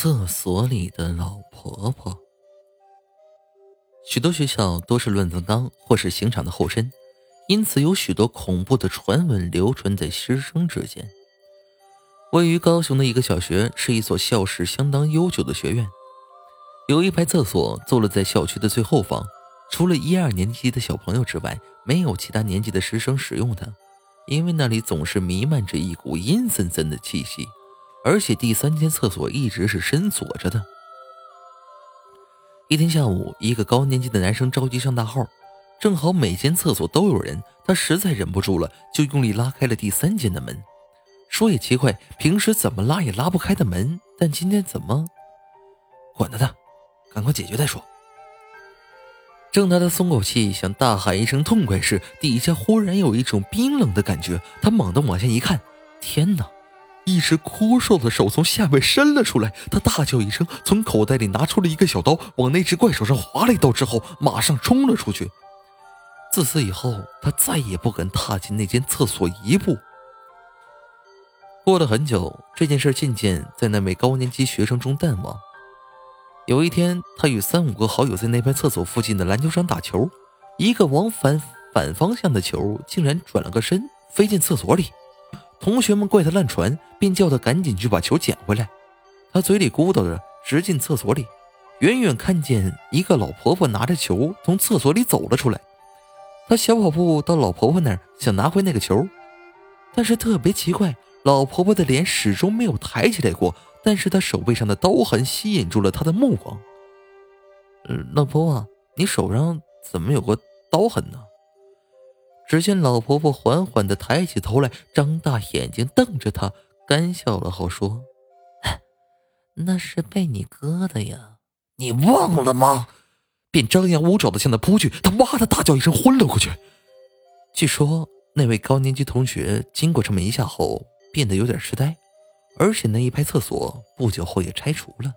厕所里的老婆婆。许多学校都是乱葬岗或是刑场的后身，因此有许多恐怖的传闻流传在师生之间。位于高雄的一个小学是一所校史相当悠久的学院，有一排厕所坐落在校区的最后方，除了一二年级的小朋友之外，没有其他年级的师生使用它，因为那里总是弥漫着一股阴森森的气息。而且第三间厕所一直是深锁着的。一天下午，一个高年级的男生着急上大号，正好每间厕所都有人，他实在忍不住了，就用力拉开了第三间的门。说也奇怪，平时怎么拉也拉不开的门，但今天怎么？管他的，赶快解决再说。正当他松口气，想大喊一声痛快时，底下忽然有一种冰冷的感觉。他猛地往下一看，天哪！一只枯瘦的手从下面伸了出来，他大叫一声，从口袋里拿出了一个小刀，往那只怪手上划了一刀之后，马上冲了出去。自此以后，他再也不敢踏进那间厕所一步。过了很久，这件事渐渐在那位高年级学生中淡忘。有一天，他与三五个好友在那排厕所附近的篮球场打球，一个往返反方向的球竟然转了个身，飞进厕所里。同学们怪他乱传，便叫他赶紧去把球捡回来。他嘴里咕叨着，直进厕所里。远远看见一个老婆婆拿着球从厕所里走了出来。他小跑步到老婆婆那儿，想拿回那个球，但是特别奇怪，老婆婆的脸始终没有抬起来过。但是她手背上的刀痕吸引住了他的目光。老婆婆，你手上怎么有个刀痕呢？只见老婆婆缓缓的抬起头来，张大眼睛瞪着他，干笑了后说：“那是被你割的呀，你忘了吗？”便张牙舞爪的向他扑去，他哇的大叫一声，昏了过去。据说那位高年级同学经过这么一下后，变得有点痴呆，而且那一排厕所不久后也拆除了。